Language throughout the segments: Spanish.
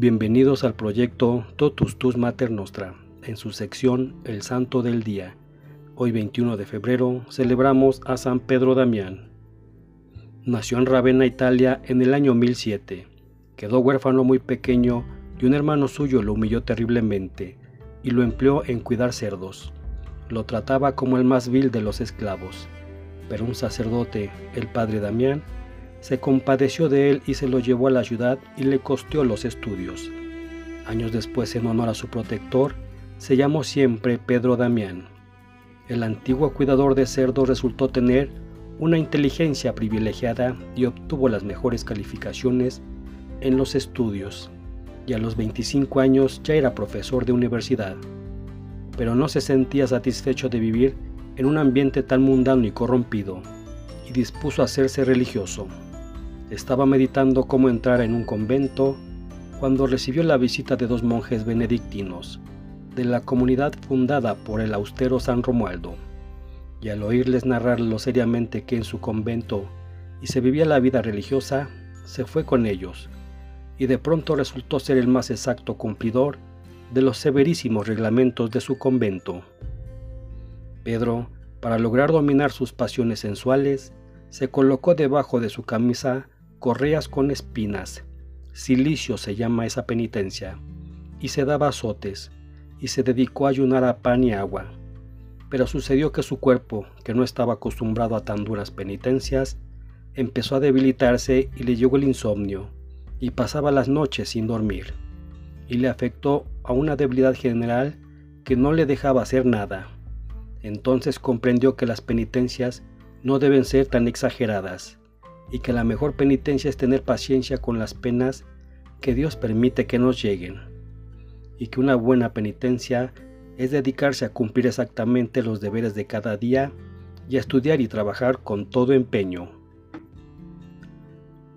Bienvenidos al proyecto Totus Tus Mater Nostra, en su sección El Santo del Día. Hoy 21 de febrero celebramos a San Pedro Damián. Nació en Ravenna, Italia, en el año 1007. Quedó huérfano muy pequeño y un hermano suyo lo humilló terriblemente y lo empleó en cuidar cerdos. Lo trataba como el más vil de los esclavos. Pero un sacerdote, el padre Damián, se compadeció de él y se lo llevó a la ciudad y le costeó los estudios. Años después, en honor a su protector, se llamó siempre Pedro Damián. El antiguo cuidador de cerdos resultó tener una inteligencia privilegiada y obtuvo las mejores calificaciones en los estudios, y a los 25 años ya era profesor de universidad. Pero no se sentía satisfecho de vivir en un ambiente tan mundano y corrompido, y dispuso a hacerse religioso. Estaba meditando cómo entrar en un convento cuando recibió la visita de dos monjes benedictinos de la comunidad fundada por el austero San Romualdo, y al oírles narrarlo seriamente que en su convento y se vivía la vida religiosa, se fue con ellos, y de pronto resultó ser el más exacto cumplidor de los severísimos reglamentos de su convento. Pedro, para lograr dominar sus pasiones sensuales, se colocó debajo de su camisa correas con espinas, silicio se llama esa penitencia, y se daba azotes, y se dedicó a ayunar a pan y agua. Pero sucedió que su cuerpo, que no estaba acostumbrado a tan duras penitencias, empezó a debilitarse y le llegó el insomnio, y pasaba las noches sin dormir, y le afectó a una debilidad general que no le dejaba hacer nada. Entonces comprendió que las penitencias no deben ser tan exageradas, y que la mejor penitencia es tener paciencia con las penas que Dios permite que nos lleguen, y que una buena penitencia es dedicarse a cumplir exactamente los deberes de cada día y a estudiar y trabajar con todo empeño.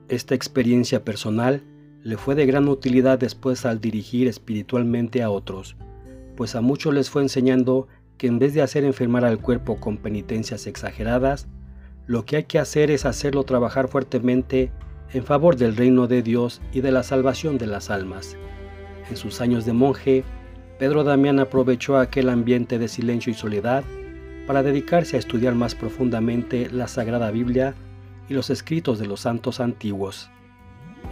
Esta experiencia personal le fue de gran utilidad después al dirigir espiritualmente a otros, pues a muchos les fue enseñando que en vez de hacer enfermar al cuerpo con penitencias exageradas, lo que hay que hacer es hacerlo trabajar fuertemente en favor del reino de Dios y de la salvación de las almas. En sus años de monje, Pedro Damián aprovechó aquel ambiente de silencio y soledad para dedicarse a estudiar más profundamente la Sagrada Biblia y los escritos de los santos antiguos.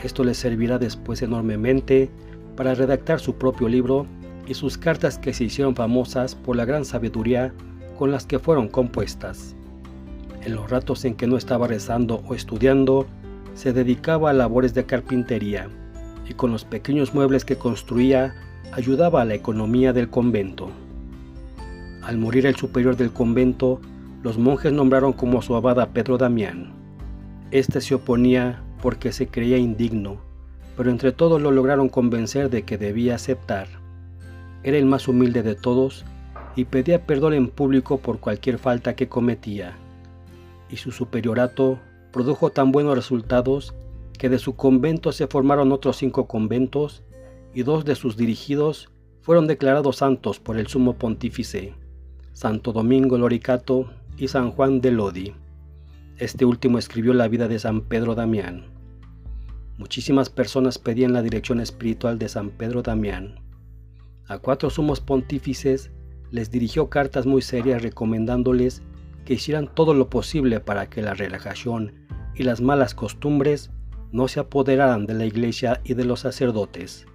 Esto le servirá después enormemente para redactar su propio libro y sus cartas que se hicieron famosas por la gran sabiduría con las que fueron compuestas. En los ratos en que no estaba rezando o estudiando, se dedicaba a labores de carpintería y con los pequeños muebles que construía ayudaba a la economía del convento. Al morir el superior del convento, los monjes nombraron como su abad a Pedro Damián. Este se oponía porque se creía indigno, pero entre todos lo lograron convencer de que debía aceptar. Era el más humilde de todos y pedía perdón en público por cualquier falta que cometía y su superiorato produjo tan buenos resultados que de su convento se formaron otros cinco conventos y dos de sus dirigidos fueron declarados santos por el sumo pontífice, Santo Domingo Loricato y San Juan de Lodi. Este último escribió la vida de San Pedro Damián. Muchísimas personas pedían la dirección espiritual de San Pedro Damián. A cuatro sumos pontífices les dirigió cartas muy serias recomendándoles que hicieran todo lo posible para que la relajación y las malas costumbres no se apoderaran de la iglesia y de los sacerdotes.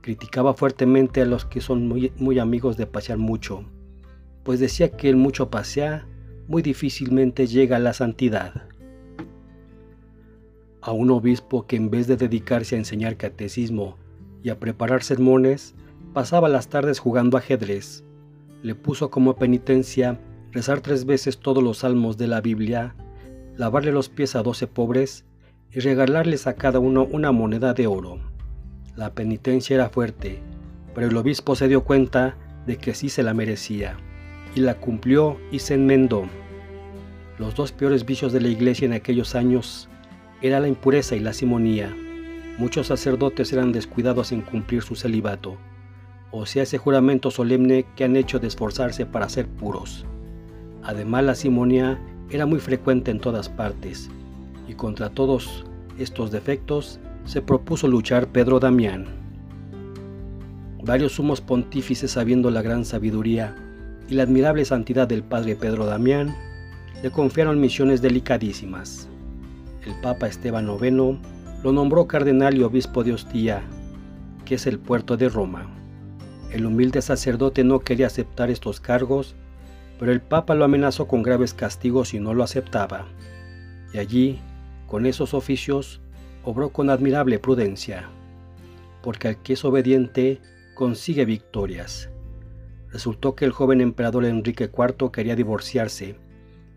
Criticaba fuertemente a los que son muy, amigos de pasear mucho, pues decía que el mucho pasear muy difícilmente llega a la santidad. A un obispo que en vez de dedicarse a enseñar catecismo y a preparar sermones, pasaba las tardes jugando ajedrez, le puso como penitencia rezar tres veces todos los salmos de la Biblia, lavarle los pies a doce pobres y regalarles a cada uno una moneda de oro. La penitencia era fuerte, pero el obispo se dio cuenta de que sí se la merecía, y la cumplió y se enmendó. Los dos peores vicios de la iglesia en aquellos años era la impureza y la simonía. Muchos sacerdotes eran descuidados en cumplir su celibato, o sea, ese juramento solemne que han hecho de esforzarse para ser puros. Además, la simonía era muy frecuente en todas partes, y contra todos estos defectos se propuso luchar Pedro Damián. varios sumos pontífices sabiendo la gran sabiduría y la admirable santidad del padre Pedro Damián, le confiaron misiones delicadísimas. El Papa Esteban IX lo nombró cardenal y obispo de Ostia, que es el puerto de Roma. El humilde sacerdote no quería aceptar estos cargos, pero el Papa lo amenazó con graves castigos si no lo aceptaba. Y allí, con esos oficios, obró con admirable prudencia, porque al que es obediente consigue victorias. Resultó que el joven emperador Enrique IV quería divorciarse,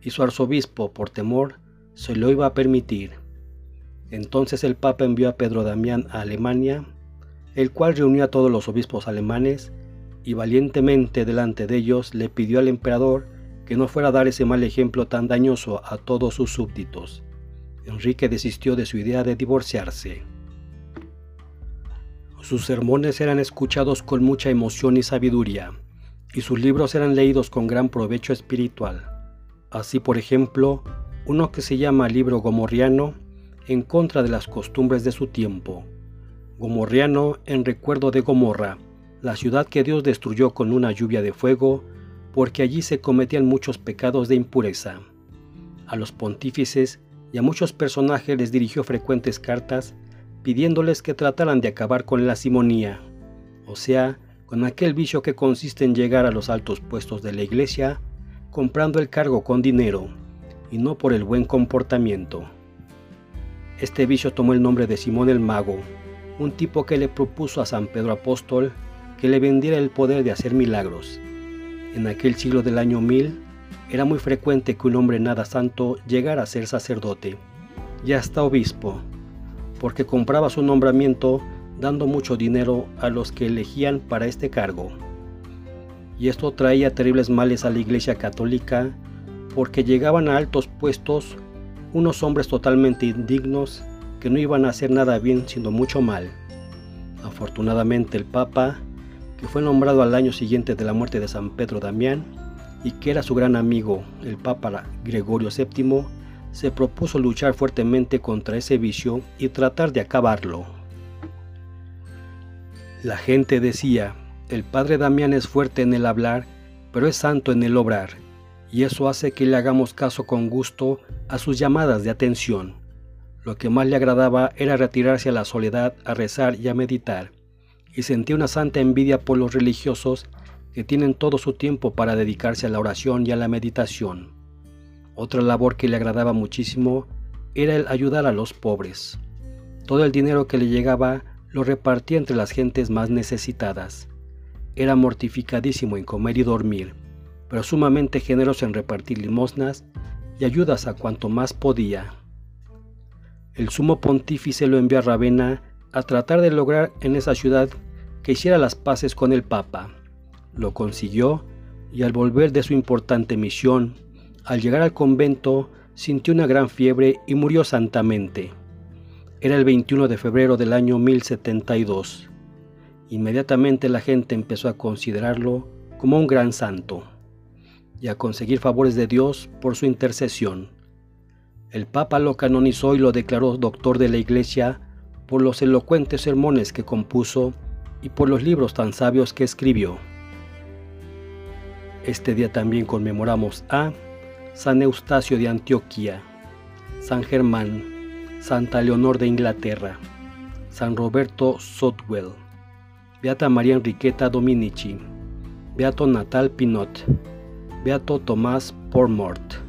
y su arzobispo, por temor, se lo iba a permitir. Entonces el Papa envió a Pedro Damián a Alemania, el cual reunió a todos los obispos alemanes y valientemente delante de ellos le pidió al emperador que no fuera a dar ese mal ejemplo tan dañoso a todos sus súbditos. Enrique desistió de su idea de divorciarse. Sus sermones eran escuchados con mucha emoción y sabiduría, y sus libros eran leídos con gran provecho espiritual. Así, por ejemplo, uno que se llama Libro Gomorriano, en contra de las costumbres de su tiempo. Gomorriano en recuerdo de Gomorra, la ciudad que Dios destruyó con una lluvia de fuego, porque allí se cometían muchos pecados de impureza. A los pontífices y a muchos personajes les dirigió frecuentes cartas pidiéndoles que trataran de acabar con la simonía, o sea, con aquel vicio que consiste en llegar a los altos puestos de la iglesia comprando el cargo con dinero y no por el buen comportamiento. Este vicio tomó el nombre de Simón el Mago, un tipo que le propuso a San Pedro Apóstol que le vendiera el poder de hacer milagros. En aquel siglo del año 1000 era muy frecuente que un hombre nada santo llegara a ser sacerdote y hasta obispo, porque compraba su nombramiento dando mucho dinero a los que elegían para este cargo. Y esto traía terribles males a la Iglesia Católica porque llegaban a altos puestos unos hombres totalmente indignos que no iban a hacer nada bien sino mucho mal. Afortunadamente el Papa, que fue nombrado al año siguiente de la muerte de San Pedro Damián y que era su gran amigo, el Papa Gregorio VII, se propuso luchar fuertemente contra ese vicio y tratar de acabarlo. La gente decía, el padre Damián es fuerte en el hablar, pero es santo en el obrar y eso hace que le hagamos caso con gusto a sus llamadas de atención. Lo que más le agradaba era retirarse a la soledad a rezar y a meditar, y sentía una santa envidia por los religiosos que tienen todo su tiempo para dedicarse a la oración y a la meditación. Otra labor que le agradaba muchísimo era el ayudar a los pobres. Todo el dinero que le llegaba lo repartía entre las gentes más necesitadas. Era mortificadísimo en comer y dormir, pero sumamente generoso en repartir limosnas y ayudas a cuanto más podía. El sumo pontífice lo envió a Ravenna a tratar de lograr en esa ciudad que hiciera las paces con el Papa. Lo consiguió y al volver de su importante misión, al llegar al convento, sintió una gran fiebre y murió santamente. Era el 21 de febrero del año 1072. Inmediatamente la gente empezó a considerarlo como un gran santo y a conseguir favores de Dios por su intercesión. El Papa lo canonizó y lo declaró doctor de la Iglesia por los elocuentes sermones que compuso y por los libros tan sabios que escribió. Este día también conmemoramos a San Eustacio de Antioquía, San Germán, Santa Leonor de Inglaterra, San Roberto Sotwell, Beata María Enriqueta Dominici, Beato Natal Pinot, Beato Tomás Pormort.